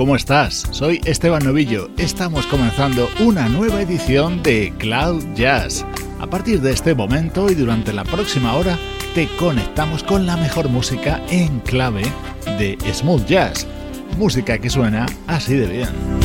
¿Cómo estás? Soy Esteban Novillo. Estamos comenzando una nueva edición de Cloud Jazz. A partir de este momento y durante la próxima hora te conectamos con la mejor música en clave de smooth jazz. Música que suena así de bien.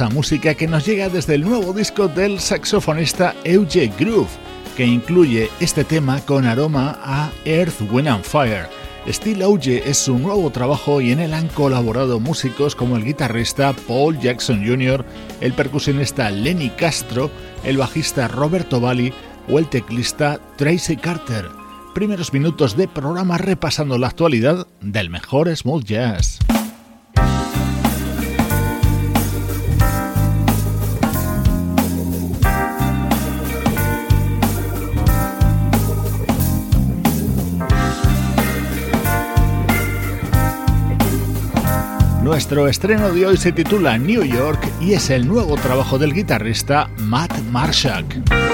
Maravillosa música que nos llega desde el nuevo disco del saxofonista Euge Groove, que incluye este tema con aroma a Earth, Wind and Fire. Steel Auge es su nuevo trabajo y en él han colaborado músicos como el guitarrista Paul Jackson Jr., el percusionista Lenny Castro, el bajista Roberto Valli o el teclista Tracy Carter. Primeros minutos de programa repasando la actualidad del mejor smooth jazz. Nuestro estreno de hoy se titula New York y es el nuevo trabajo del guitarrista Matt Marshak.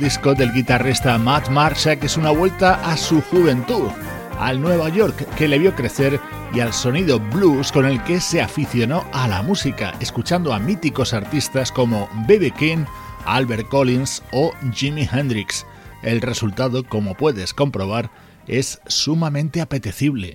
Disco del guitarrista Matt que es una vuelta a su juventud, al Nueva York que le vio crecer y al sonido blues con el que se aficionó a la música, escuchando a míticos artistas como B.B. King, Albert Collins o Jimi Hendrix. El resultado, como puedes comprobar, es sumamente apetecible.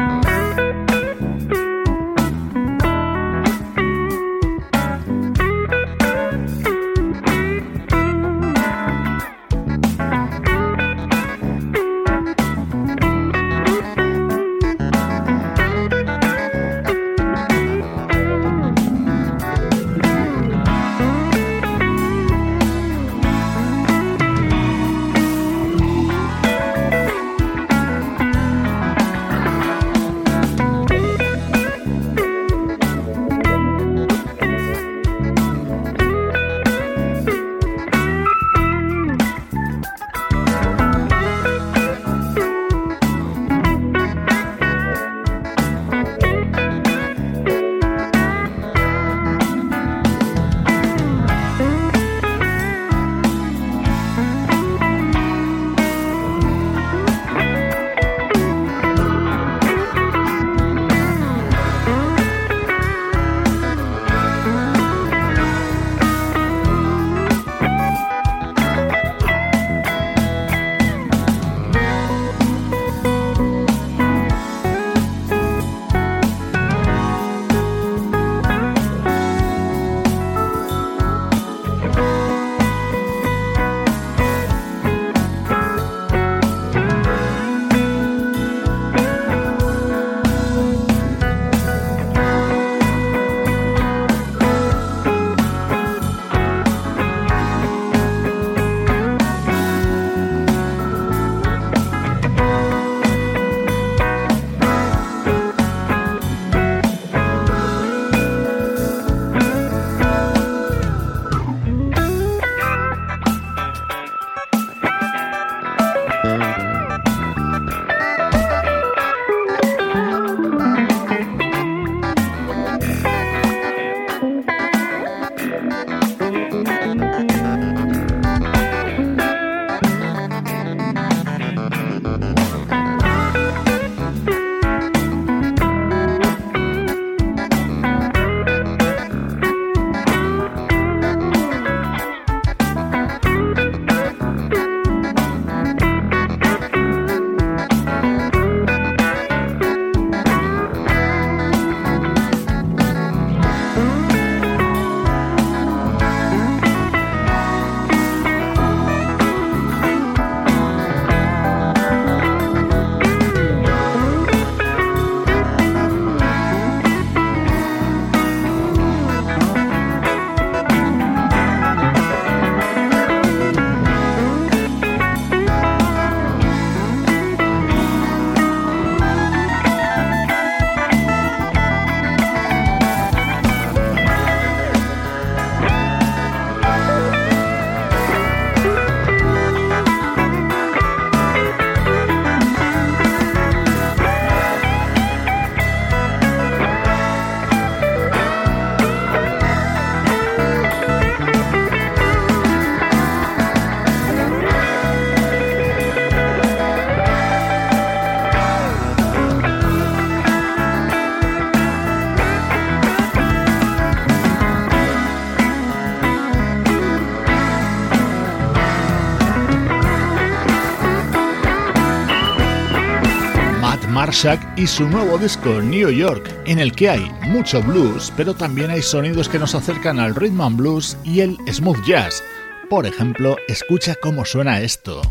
Marshak y su nuevo disco New York, en el que hay mucho blues, pero también hay sonidos que nos acercan al rhythm and blues y el smooth jazz. Por ejemplo, escucha cómo suena esto.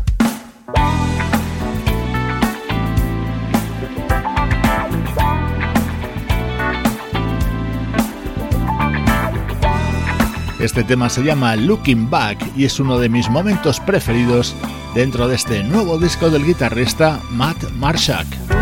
Este tema se llama Looking Back y es uno de mis momentos preferidos dentro de este nuevo disco del guitarrista Matt Marshak.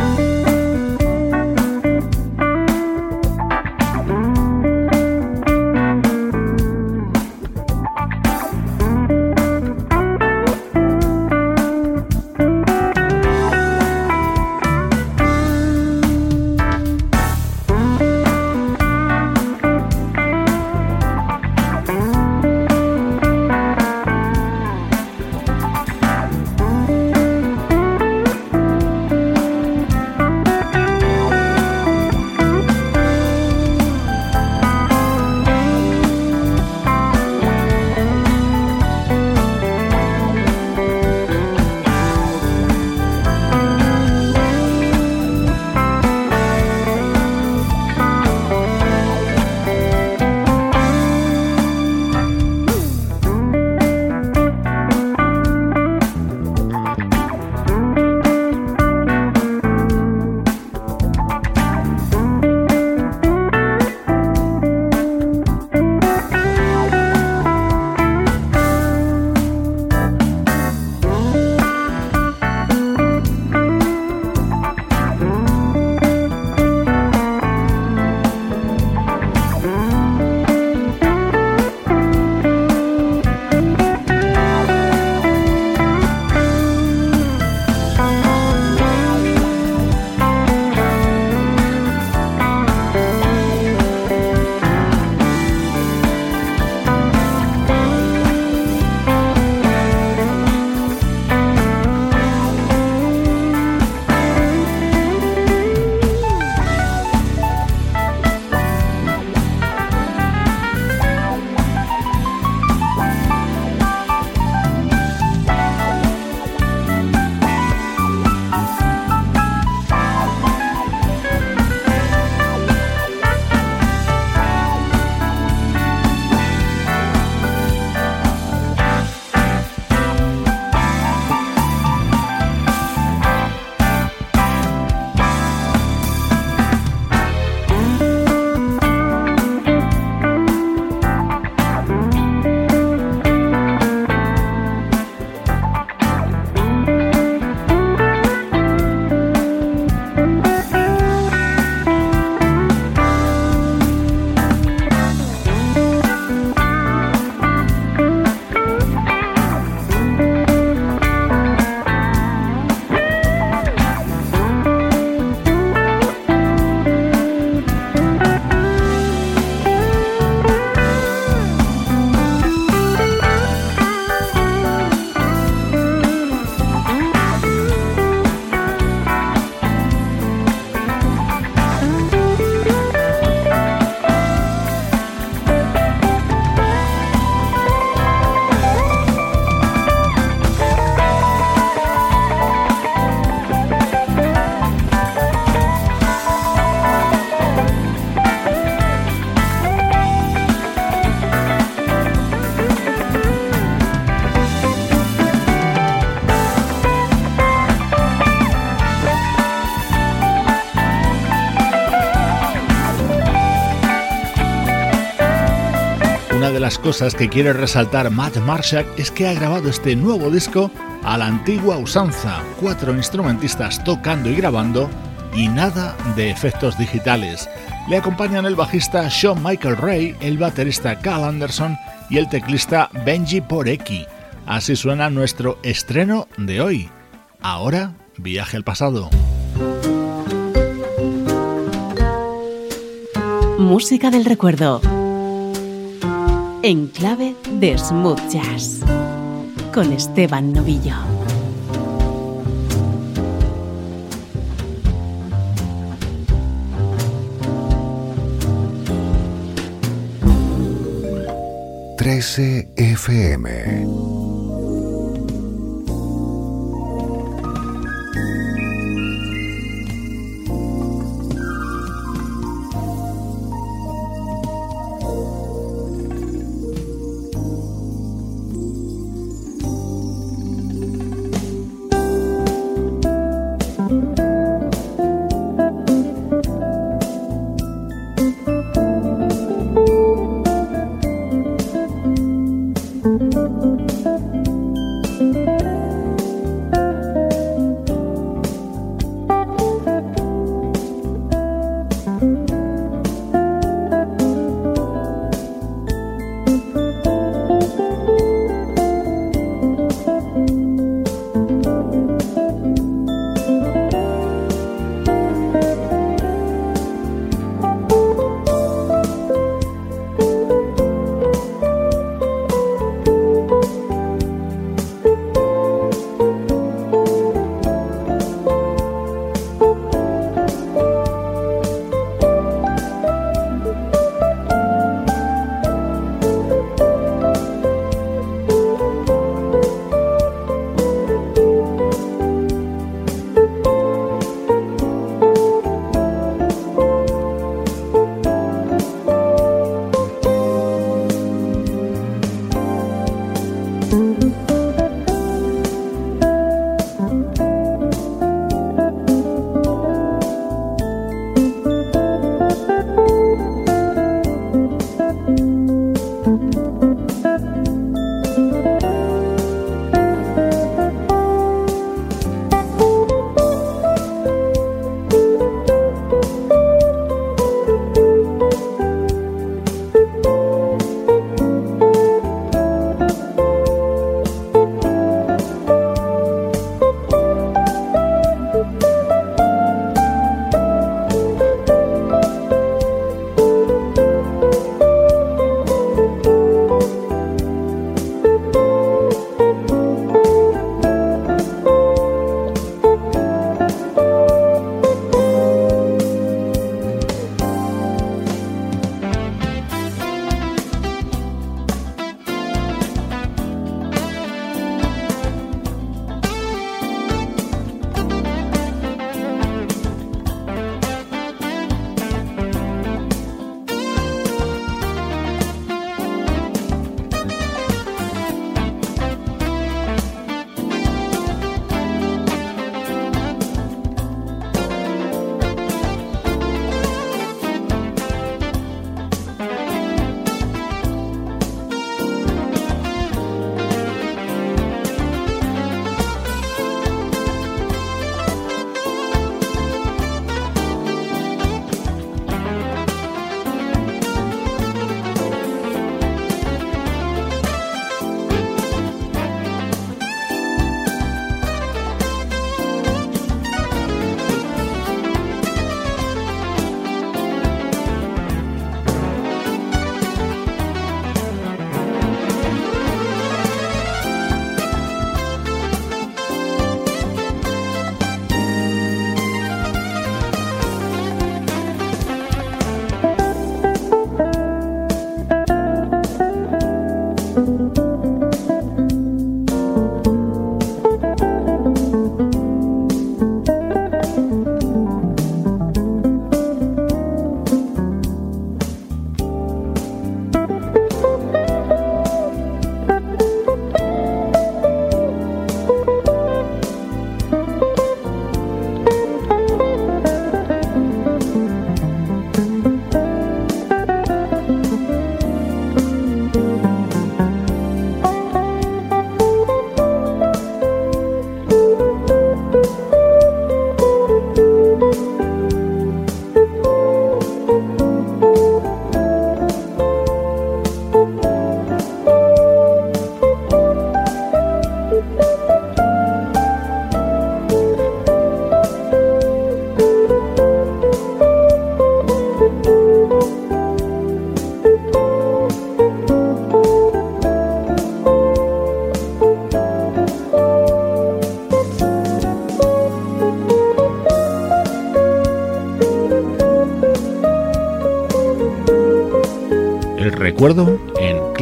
Cosas que quiere resaltar Matt Marshak es que ha grabado este nuevo disco a la antigua usanza, cuatro instrumentistas tocando y grabando y nada de efectos digitales. Le acompañan el bajista Sean Michael Ray, el baterista Cal Anderson y el teclista Benji Porecki. Así suena nuestro estreno de hoy. Ahora, viaje al pasado. Música del recuerdo en clave de smooth jazz con Esteban Novillo. Trece FM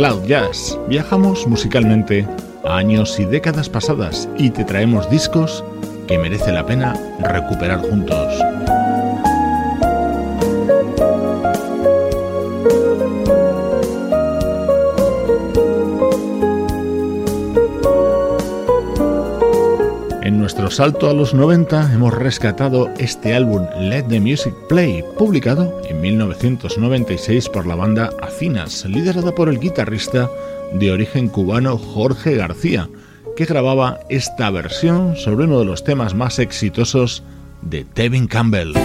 Cloud Jazz. Viajamos musicalmente a años y décadas pasadas y te traemos discos que merece la pena recuperar juntos. Salto a los 90 hemos rescatado este álbum Let the Music Play, publicado en 1996 por la banda Afinas, liderada por el guitarrista de origen cubano Jorge García, que grababa esta versión sobre uno de los temas más exitosos de Tevin Campbell.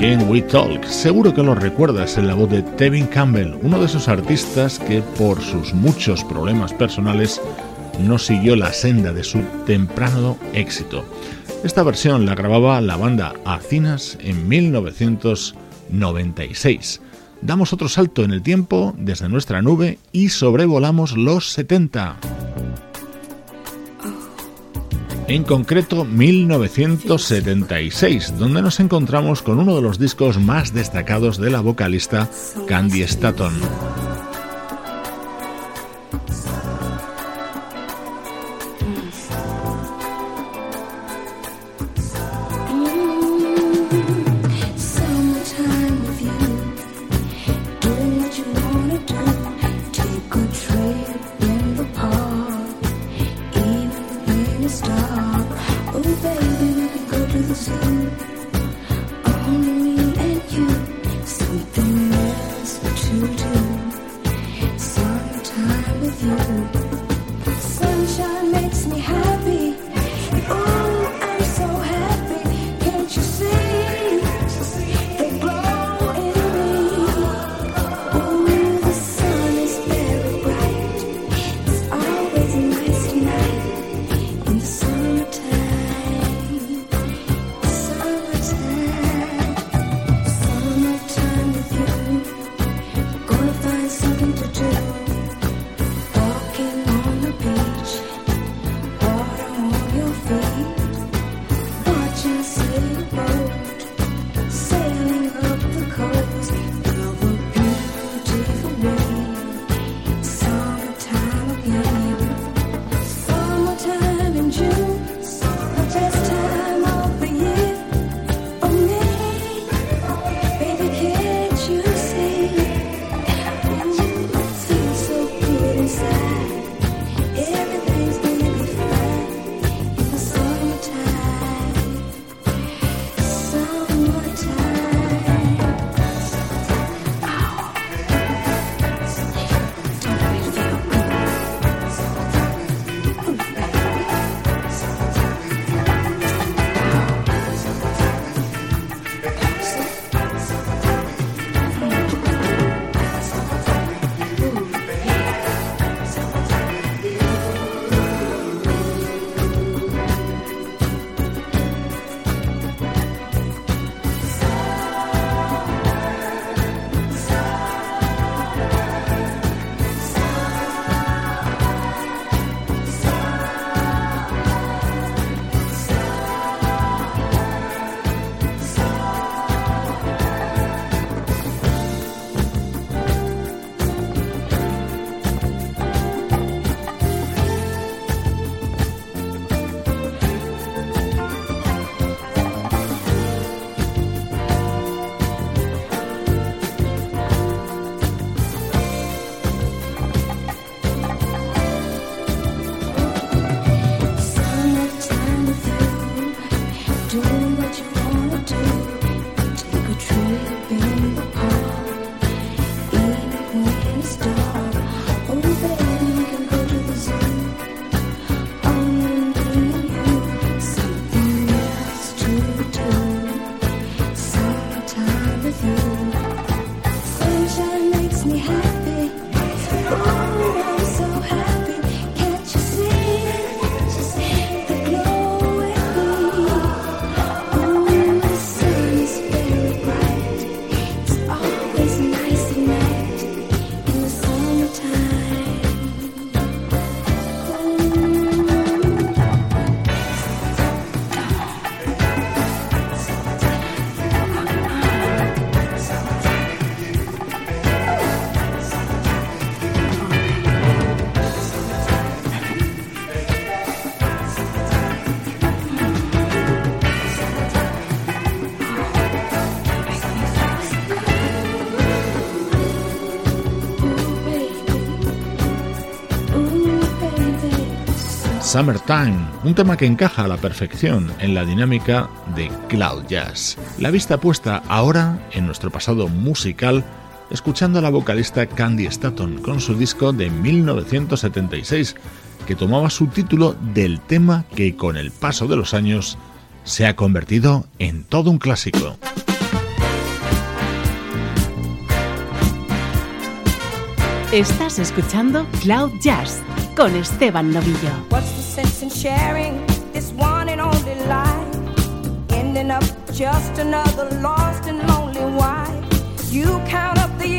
Can We Talk. Seguro que lo recuerdas en la voz de Tevin Campbell, uno de esos artistas que por sus muchos problemas personales no siguió la senda de su temprano éxito. Esta versión la grababa la banda Acinas en 1996. Damos otro salto en el tiempo desde nuestra nube y sobrevolamos los 70 en concreto 1976, donde nos encontramos con uno de los discos más destacados de la vocalista Candy Staton. Summertime, un tema que encaja a la perfección en la dinámica de Cloud Jazz. La vista puesta ahora en nuestro pasado musical, escuchando a la vocalista Candy Staton con su disco de 1976, que tomaba su título del tema que con el paso de los años se ha convertido en todo un clásico. Estás escuchando Cloud Jazz con Esteban Novillo. Sense in sharing this one and only life? Ending up just another lost and lonely wife. You count up the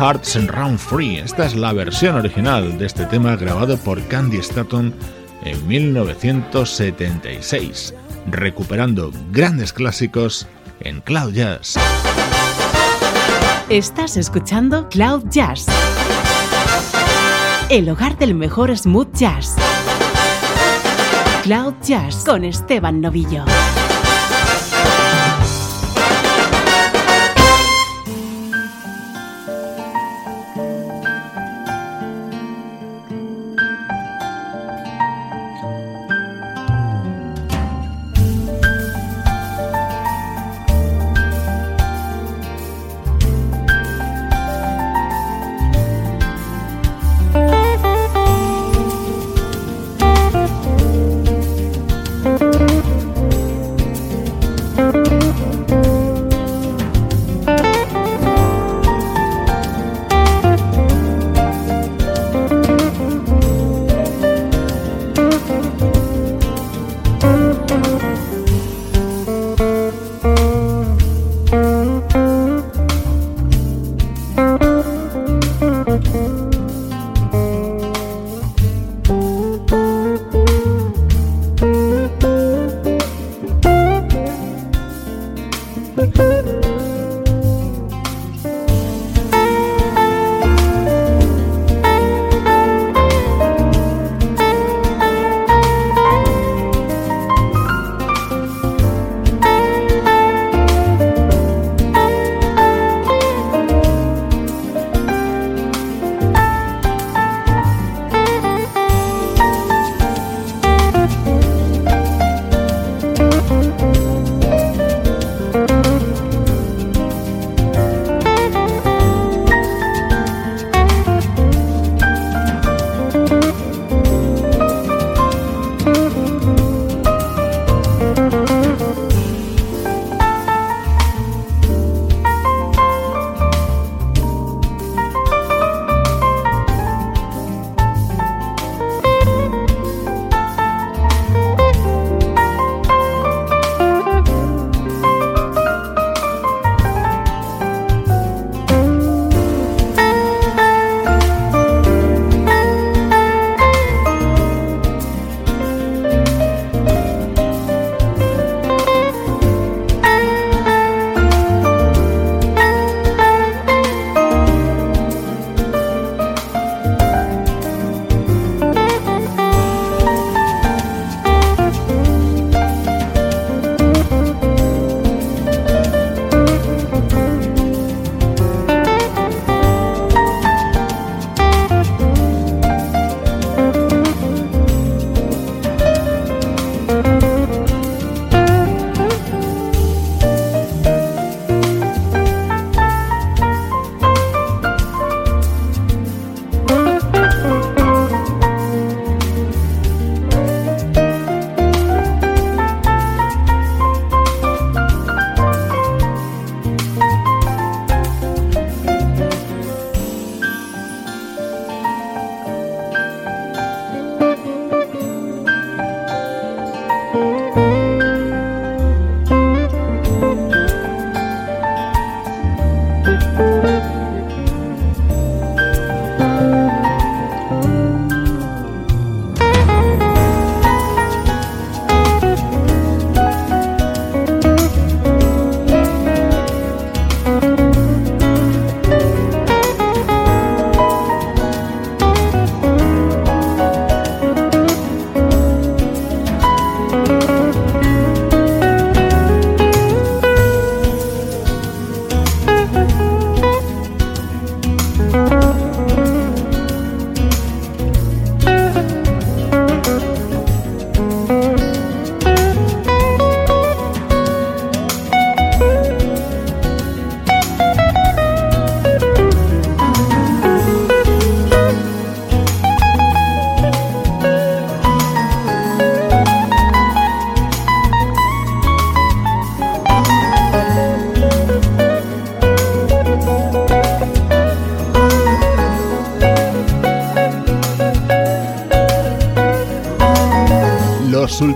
Hearts and Run Free. Esta es la versión original de este tema grabado por Candy Staton en 1976, recuperando grandes clásicos en Cloud Jazz. Estás escuchando Cloud Jazz, el hogar del mejor smooth jazz. Cloud Jazz con Esteban Novillo.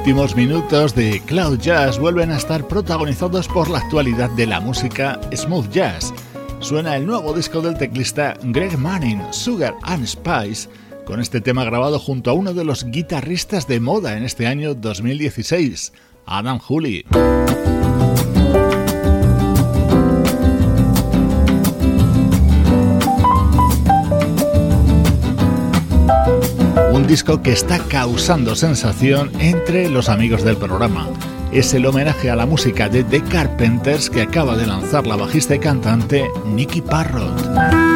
Últimos minutos de Cloud Jazz vuelven a estar protagonizados por la actualidad de la música smooth jazz. Suena el nuevo disco del teclista Greg Manning, Sugar and Spice, con este tema grabado junto a uno de los guitarristas de moda en este año 2016, Adam Hooley. Un disco que está causando sensación entre los amigos del programa. Es el homenaje a la música de The Carpenters que acaba de lanzar la bajista y cantante Nicky Parrott.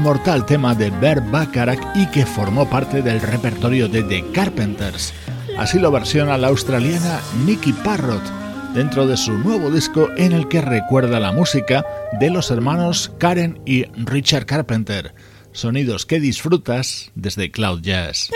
Inmortal tema de Bert Bacharach y que formó parte del repertorio de The Carpenters. Así lo versiona la australiana Nicky Parrott dentro de su nuevo disco en el que recuerda la música de los hermanos Karen y Richard Carpenter. Sonidos que disfrutas desde Cloud Jazz.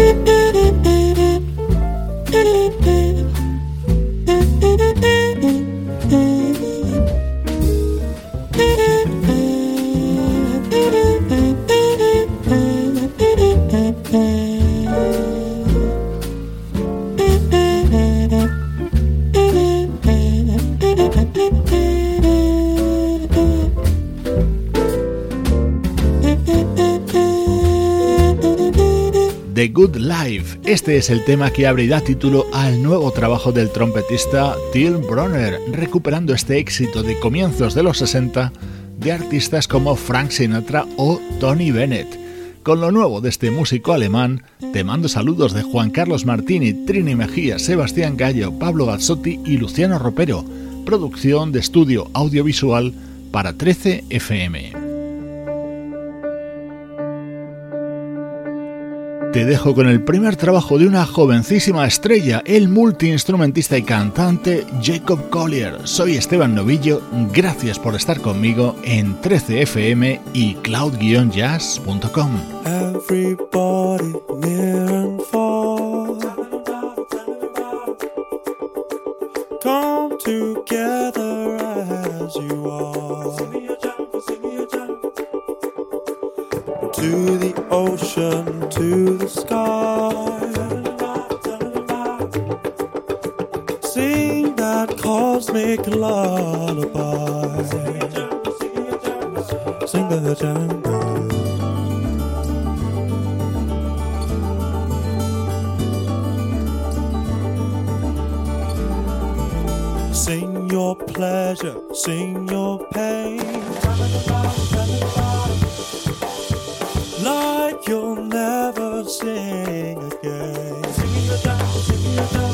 Mm-hmm. Este es el tema que abrirá título al nuevo trabajo del trompetista Till Bronner, recuperando este éxito de comienzos de los 60 de artistas como Frank Sinatra o Tony Bennett. Con lo nuevo de este músico alemán, te mando saludos de Juan Carlos Martini, Trini Mejía, Sebastián Gallo, Pablo Gazzotti y Luciano Ropero, producción de estudio audiovisual para 13 FM. Te dejo con el primer trabajo de una jovencísima estrella, el multiinstrumentista y cantante Jacob Collier. Soy Esteban Novillo, gracias por estar conmigo en 13fm y cloud-jazz.com. ocean, to the sky. Sing that cosmic lullaby. Sing the jungle. Sing your pleasure, sing your pain you'll never sing again. Sing a sing a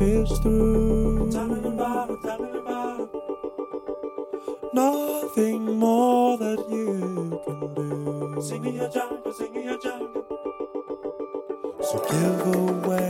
nothing's through. Tell me about it, tell me about it. Nothing more that you can do. Sing me a jungle, sing me a jungle. So give away.